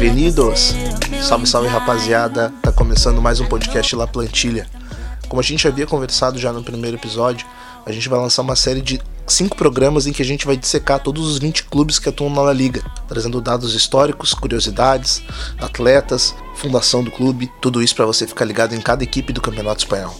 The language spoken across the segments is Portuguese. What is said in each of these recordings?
Bem-vindos! Salve, salve rapaziada! Tá começando mais um podcast La Plantilha. Como a gente havia conversado já no primeiro episódio, a gente vai lançar uma série de cinco programas em que a gente vai dissecar todos os 20 clubes que atuam na La Liga, trazendo dados históricos, curiosidades, atletas, fundação do clube, tudo isso para você ficar ligado em cada equipe do Campeonato Espanhol.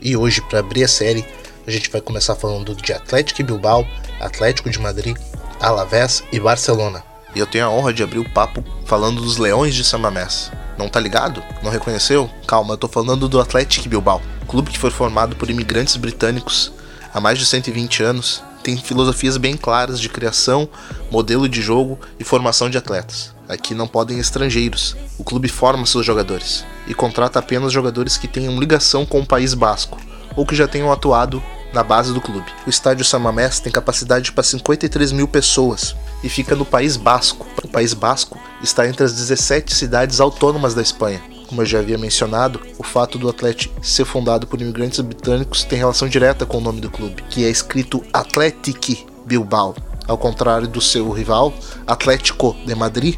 E hoje, para abrir a série, a gente vai começar falando de Atlético Bilbao, Atlético de Madrid, Alavés e Barcelona. E eu tenho a honra de abrir o papo falando dos Leões de San Mamés. Não tá ligado? Não reconheceu? Calma, eu tô falando do Atlético Bilbao, clube que foi formado por imigrantes britânicos há mais de 120 anos, tem filosofias bem claras de criação, modelo de jogo e formação de atletas. Aqui não podem estrangeiros. O clube forma seus jogadores e contrata apenas jogadores que tenham ligação com o País Basco ou que já tenham atuado na base do clube. O estádio Samamés tem capacidade para 53 mil pessoas e fica no País Basco. O País Basco está entre as 17 cidades autônomas da Espanha como eu já havia mencionado, o fato do Atlético ser fundado por imigrantes britânicos tem relação direta com o nome do clube, que é escrito Athletic Bilbao. Ao contrário do seu rival, Atlético de Madrid,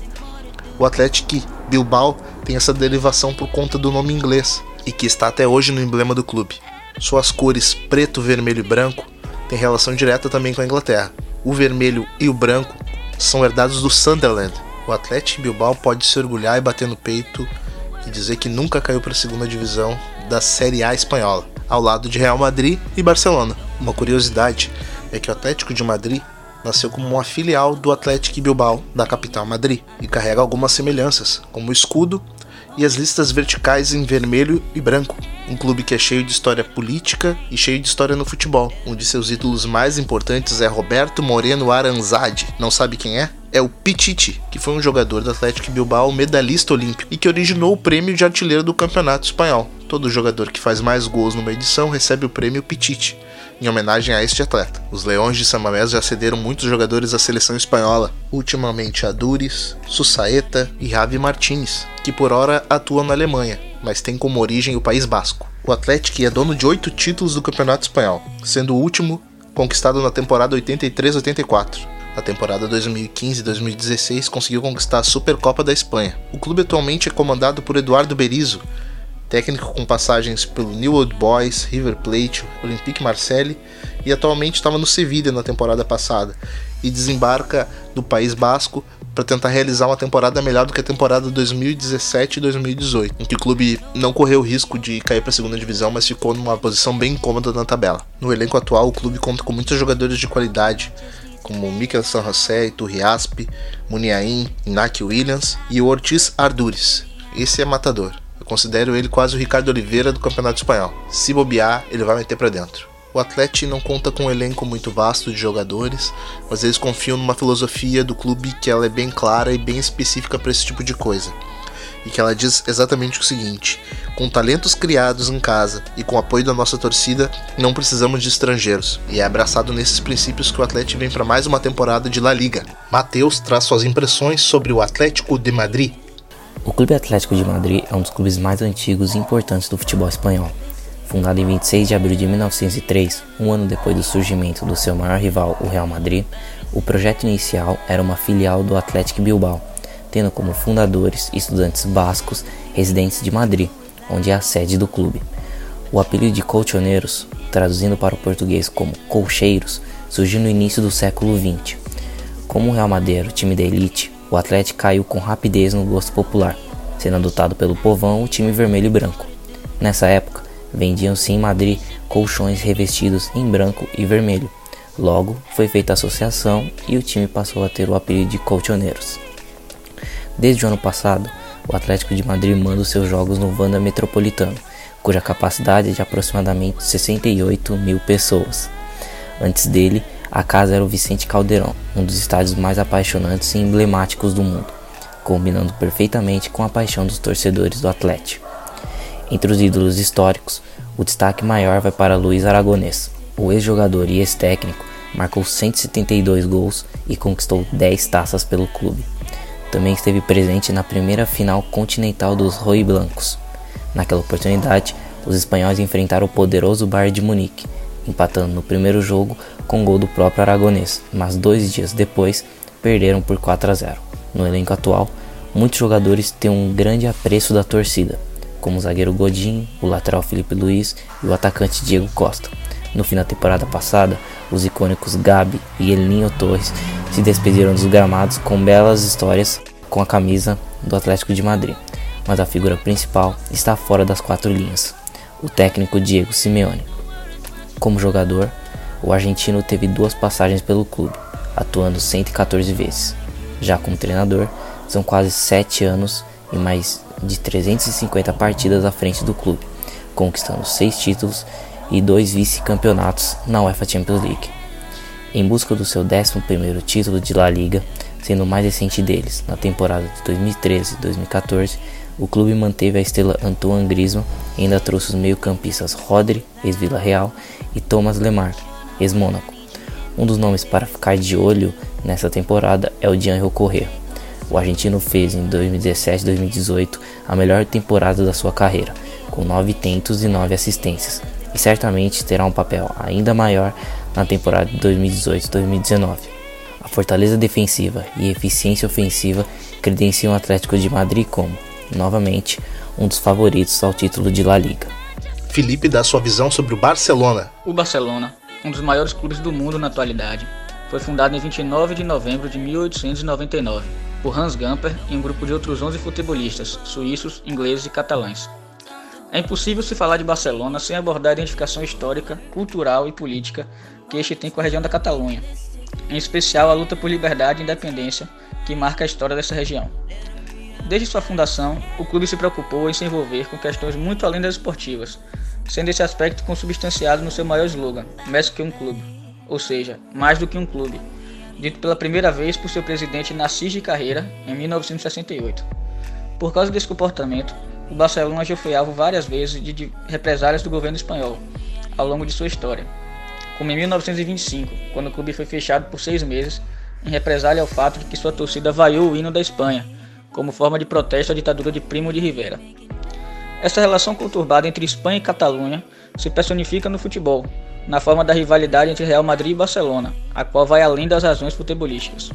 o Athletic Bilbao tem essa derivação por conta do nome inglês e que está até hoje no emblema do clube. Suas cores preto, vermelho e branco têm relação direta também com a Inglaterra. O vermelho e o branco são herdados do Sunderland. O Atlético Bilbao pode se orgulhar e bater no peito e dizer que nunca caiu para a segunda divisão da Série A espanhola, ao lado de Real Madrid e Barcelona. Uma curiosidade é que o Atlético de Madrid nasceu como uma filial do Atlético Bilbao, da capital Madrid, e carrega algumas semelhanças, como o escudo e as listas verticais em vermelho e branco. Um clube que é cheio de história política e cheio de história no futebol. Um de seus ídolos mais importantes é Roberto Moreno Aranzadi. Não sabe quem é? é o Pichichi, que foi um jogador do Atlético Bilbao medalhista olímpico e que originou o prêmio de artilheiro do Campeonato Espanhol. Todo jogador que faz mais gols numa edição recebe o prêmio Pichichi, em homenagem a este atleta. Os Leões de San Mamés já cederam muitos jogadores à seleção espanhola, ultimamente Adures, Susaeta e Javi Martínez, que por hora atuam na Alemanha, mas tem como origem o País Basco. O Atlético é dono de oito títulos do Campeonato Espanhol, sendo o último conquistado na temporada 83-84. Na temporada 2015-2016 conseguiu conquistar a Supercopa da Espanha. O clube atualmente é comandado por Eduardo Berizzo, técnico com passagens pelo New Old Boys, River Plate, Olympique Marseille e atualmente estava no Sevilla na temporada passada e desembarca no País Basco para tentar realizar uma temporada melhor do que a temporada 2017 e 2018, em que o clube não correu o risco de cair para a segunda divisão, mas ficou numa posição bem cômoda na tabela. No elenco atual, o clube conta com muitos jogadores de qualidade, como Mikel San José, Turriaspe, Muniain, Iñaki Williams e o Ortiz Ardures. Esse é matador. Eu considero ele quase o Ricardo Oliveira do Campeonato Espanhol. Se bobear, ele vai meter para dentro. O Atlético não conta com um elenco muito vasto de jogadores, mas eles confiam numa filosofia do clube que ela é bem clara e bem específica para esse tipo de coisa e que ela diz exatamente o seguinte: com talentos criados em casa e com apoio da nossa torcida, não precisamos de estrangeiros. E é abraçado nesses princípios que o Atlético vem para mais uma temporada de La Liga. Mateus traz suas impressões sobre o Atlético de Madrid. O Clube Atlético de Madrid é um dos clubes mais antigos e importantes do futebol espanhol. Fundado em 26 de abril de 1903, um ano depois do surgimento do seu maior rival, o Real Madrid, o projeto inicial era uma filial do Atlético Bilbao, tendo como fundadores estudantes bascos residentes de Madrid, onde é a sede do clube. O apelido de colchoneiros, traduzindo para o português como colcheiros, surgiu no início do século XX. Como o Real Madrid era o time da elite, o Atlético caiu com rapidez no gosto popular, sendo adotado pelo povão o time vermelho e branco. Nessa época, vendiam-se em Madrid colchões revestidos em branco e vermelho. Logo, foi feita a associação e o time passou a ter o apelido de colchoneiros. Desde o ano passado, o Atlético de Madrid manda os seus jogos no Wanda Metropolitano, cuja capacidade é de aproximadamente 68 mil pessoas. Antes dele, a casa era o Vicente Caldeirão, um dos estádios mais apaixonantes e emblemáticos do mundo, combinando perfeitamente com a paixão dos torcedores do Atlético. Entre os ídolos históricos, o destaque maior vai para Luiz Aragonês. O ex-jogador e ex-técnico marcou 172 gols e conquistou 10 taças pelo clube também esteve presente na primeira final continental dos Roi Blancos. Naquela oportunidade, os espanhóis enfrentaram o poderoso Bayern de Munique, empatando no primeiro jogo com gol do próprio aragonês, mas dois dias depois perderam por 4 a 0. No elenco atual, Muitos jogadores têm um grande apreço da torcida, como o zagueiro Godin, o lateral Felipe Luiz e o atacante Diego Costa. No fim da temporada passada, os icônicos Gabi e Elinho Torres se despediram dos gramados com belas histórias com a camisa do Atlético de Madrid, mas a figura principal está fora das quatro linhas, o técnico Diego Simeone. Como jogador, o argentino teve duas passagens pelo clube, atuando 114 vezes. Já como treinador, são quase 7 anos e mais de 350 partidas à frente do clube, conquistando 6 títulos e 2 vice-campeonatos na UEFA Champions League. Em busca do seu 11º título de La Liga, sendo o mais recente deles, na temporada de 2013-2014, o clube manteve a estrela Antoine Griezmann e ainda trouxe os meio-campistas Rodri, ex-Vila Real, e Thomas Lemar, ex-Mônaco. Um dos nomes para ficar de olho nessa temporada é o Gianni Correa. O argentino fez em 2017-2018 a melhor temporada da sua carreira, com 9 tentos e 9 assistências, e certamente terá um papel ainda maior na temporada de 2018-2019. A fortaleza defensiva e eficiência ofensiva credenciam o Atlético de Madrid como, novamente, um dos favoritos ao título de La Liga. Felipe dá sua visão sobre o Barcelona. O Barcelona, um dos maiores clubes do mundo na atualidade, foi fundado em 29 de novembro de 1899 por Hans Gamper e um grupo de outros 11 futebolistas, suíços, ingleses e catalães. É impossível se falar de Barcelona sem abordar a identificação histórica, cultural e política que este tem com a região da Catalunha, em especial a luta por liberdade e independência que marca a história dessa região. Desde sua fundação, o clube se preocupou em se envolver com questões muito além das esportivas, sendo esse aspecto consubstanciado no seu maior slogan, mais que um clube, ou seja, mais do que um clube, dito pela primeira vez por seu presidente Nassis de Carreira em 1968. Por causa desse comportamento, o Barcelona já foi alvo várias vezes de represálias do governo espanhol ao longo de sua história, como em 1925, quando o clube foi fechado por seis meses em represália ao fato de que sua torcida vaiou o hino da Espanha, como forma de protesto à ditadura de Primo de Rivera. Essa relação conturbada entre Espanha e Catalunha se personifica no futebol, na forma da rivalidade entre Real Madrid e Barcelona, a qual vai além das razões futebolísticas.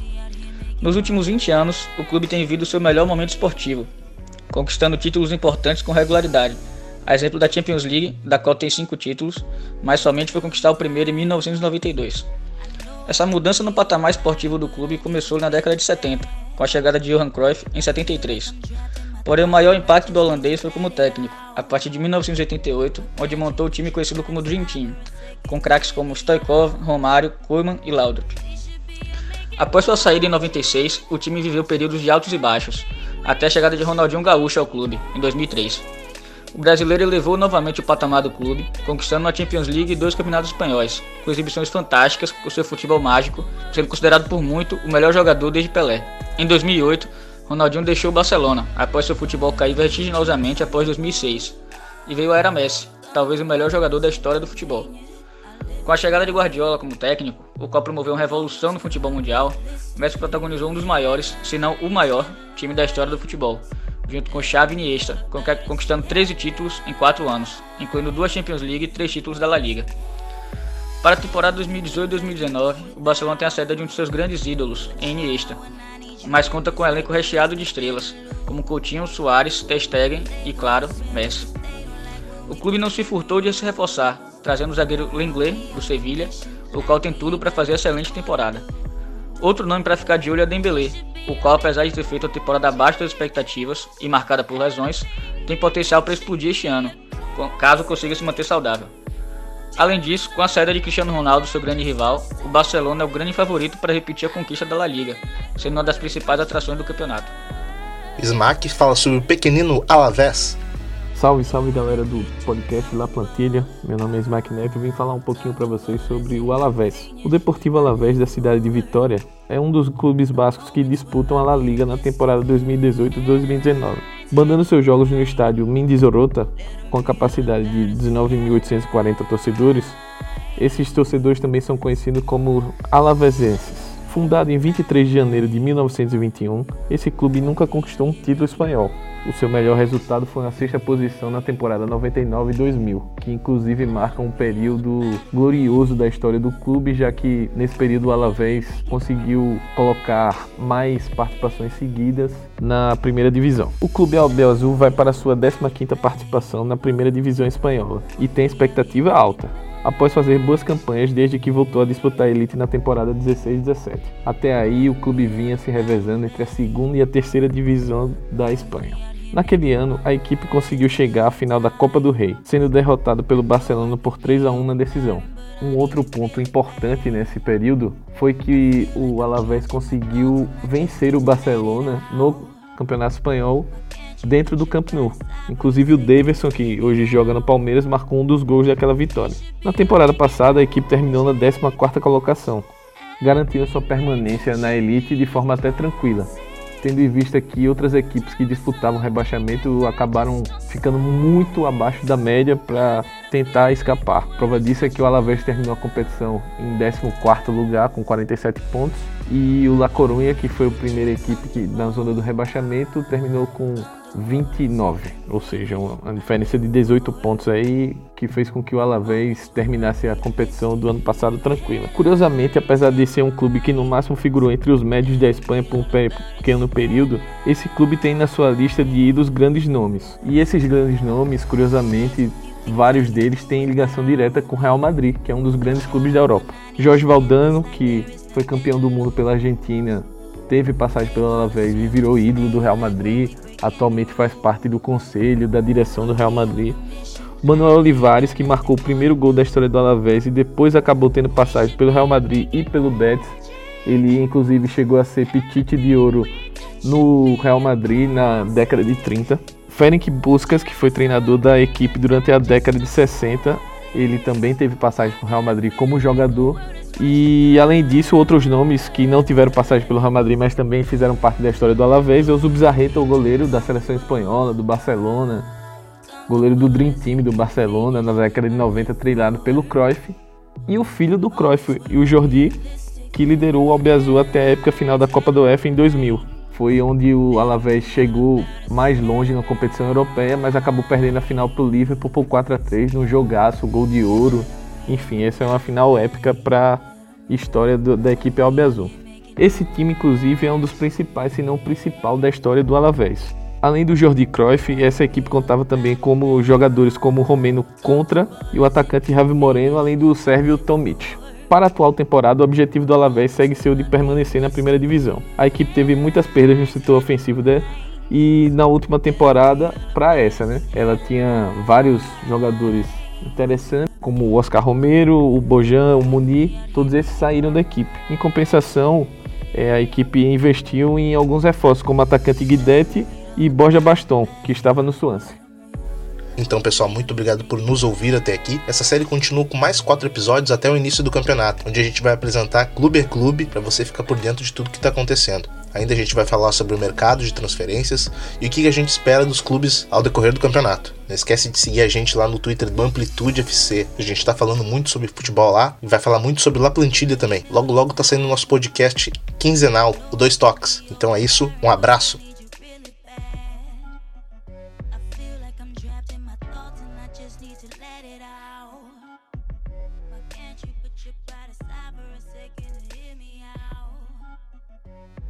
Nos últimos 20 anos, o clube tem vivido seu melhor momento esportivo, conquistando títulos importantes com regularidade, a exemplo da Champions League, da qual tem 5 títulos, mas somente foi conquistar o primeiro em 1992. Essa mudança no patamar esportivo do clube começou na década de 70, com a chegada de Johan Cruyff em 73. Porém, o maior impacto do holandês foi como técnico, a partir de 1988, onde montou o time conhecido como Dream Team, com craques como Stoikov, Romário, Koeman e Laudrup. Após sua saída em 96, o time viveu períodos de altos e baixos, até a chegada de Ronaldinho Gaúcho ao clube, em 2003. O brasileiro elevou novamente o patamar do clube, conquistando a Champions League e dois campeonatos espanhóis, com exibições fantásticas com seu futebol mágico, sendo considerado por muito o melhor jogador desde Pelé. Em 2008, Ronaldinho deixou o Barcelona, após seu futebol cair vertiginosamente após 2006, e veio a era Messi, talvez o melhor jogador da história do futebol. Com a chegada de Guardiola como técnico, o qual promoveu uma revolução no futebol mundial, Messi protagonizou um dos maiores, se não o maior, time da história do futebol, junto com Xavi e Iniesta, conquistando 13 títulos em 4 anos, incluindo duas Champions League e 3 títulos da La Liga. Para a temporada 2018-2019, o Barcelona tem a saída de um de seus grandes ídolos, Iniesta, mas conta com um elenco recheado de estrelas, como Coutinho, Soares, Ter Stegen e, claro, Messi. O clube não se furtou de se reforçar, trazendo o zagueiro Lenglet, do Sevilha, o qual tem tudo para fazer excelente temporada. Outro nome para ficar de olho é Dembélé, o qual, apesar de ter feito a temporada abaixo das expectativas e marcada por lesões, tem potencial para explodir este ano, caso consiga se manter saudável. Além disso, com a saída de Cristiano Ronaldo, seu grande rival, o Barcelona é o grande favorito para repetir a conquista da La Liga, sendo uma das principais atrações do campeonato. Smack fala sobre o pequenino Alavés. Salve, salve galera do podcast La Plantilha. Meu nome é Smack Neves e vim falar um pouquinho para vocês sobre o Alavés. O Deportivo Alavés da cidade de Vitória é um dos clubes bascos que disputam a La Liga na temporada 2018-2019, mandando seus jogos no estádio Mindizorota, com a capacidade de 19.840 torcedores. Esses torcedores também são conhecidos como alavesenses. Fundado em 23 de janeiro de 1921, esse clube nunca conquistou um título espanhol. O seu melhor resultado foi na sexta posição na temporada 99-2000, que inclusive marca um período glorioso da história do clube, já que nesse período o Alavés conseguiu colocar mais participações seguidas na primeira divisão. O clube Albel Azul vai para sua 15ª participação na primeira divisão espanhola e tem expectativa alta após fazer boas campanhas desde que voltou a disputar a elite na temporada 16-17. Até aí, o clube vinha se revezando entre a segunda e a terceira divisão da Espanha. Naquele ano, a equipe conseguiu chegar à final da Copa do Rei, sendo derrotado pelo Barcelona por 3 a 1 na decisão. Um outro ponto importante nesse período foi que o Alavés conseguiu vencer o Barcelona no Campeonato Espanhol dentro do Camp Nou. Inclusive o Davidson, que hoje joga no Palmeiras, marcou um dos gols daquela vitória. Na temporada passada, a equipe terminou na 14ª colocação, garantindo sua permanência na elite de forma até tranquila, tendo em vista que outras equipes que disputavam rebaixamento acabaram ficando muito abaixo da média para tentar escapar. Prova disso é que o Alavés terminou a competição em 14º lugar com 47 pontos e o La Coruña, que foi a primeira equipe que na zona do rebaixamento, terminou com 29, ou seja, uma diferença de 18 pontos aí que fez com que o Alavés terminasse a competição do ano passado tranquila. Curiosamente, apesar de ser um clube que no máximo figurou entre os médios da Espanha por um pequeno período, esse clube tem na sua lista de ídolos grandes nomes. E esses grandes nomes, curiosamente, vários deles têm ligação direta com o Real Madrid, que é um dos grandes clubes da Europa. Jorge Valdano, que foi campeão do mundo pela Argentina, teve passagem pelo Alavés e virou ídolo do Real Madrid atualmente faz parte do conselho da direção do Real Madrid. Manuel Olivares, que marcou o primeiro gol da história do Alavés e depois acabou tendo passagem pelo Real Madrid e pelo Betis. Ele inclusive chegou a ser pitite de ouro no Real Madrid na década de 30. Ferenc Buscas, que foi treinador da equipe durante a década de 60, ele também teve passagem pelo Real Madrid como jogador. E além disso, outros nomes que não tiveram passagem pelo Real Madrid, mas também fizeram parte da história do Alavés, é o Zubizarreta, o goleiro da seleção espanhola, do Barcelona, goleiro do Dream Team do Barcelona na década de 90, treinado pelo Cruyff, e o filho do Cruyff, e o Jordi, que liderou o Albiazul até a época final da Copa do UEFA em 2000. Foi onde o Alavés chegou mais longe na competição europeia, mas acabou perdendo a final para o Liverpool por 4 a 3 num jogaço, gol de ouro. Enfim, essa é uma final épica para história do, da equipe Albiazul. Esse time, inclusive, é um dos principais, se não o principal, da história do Alavés. Além do Jordi Cruyff, essa equipe contava também como jogadores como o romeno Contra e o atacante Javi Moreno, além do sérvio Tomic. Para a atual temporada, o objetivo do Alavés segue ser o de permanecer na primeira divisão. A equipe teve muitas perdas no setor ofensivo dela e na última temporada, para essa, né? Ela tinha vários jogadores interessantes, como o Oscar Romero, o Bojan, o Muni, todos esses saíram da equipe. Em compensação, é, a equipe investiu em alguns reforços, como o atacante Guidetti e Borja Baston, que estava no Swansea. Então, pessoal, muito obrigado por nos ouvir até aqui. Essa série continua com mais quatro episódios até o início do campeonato, onde a gente vai apresentar clube a clube para você ficar por dentro de tudo que está acontecendo. Ainda a gente vai falar sobre o mercado de transferências e o que a gente espera dos clubes ao decorrer do campeonato. Não esquece de seguir a gente lá no Twitter do Amplitude FC. A gente está falando muito sobre futebol lá e vai falar muito sobre La Plantilha também. Logo logo tá saindo o nosso podcast quinzenal, o Dois Toques. Então é isso, um abraço. need to let it out. Why can't you put your pride aside for a second and hear me out?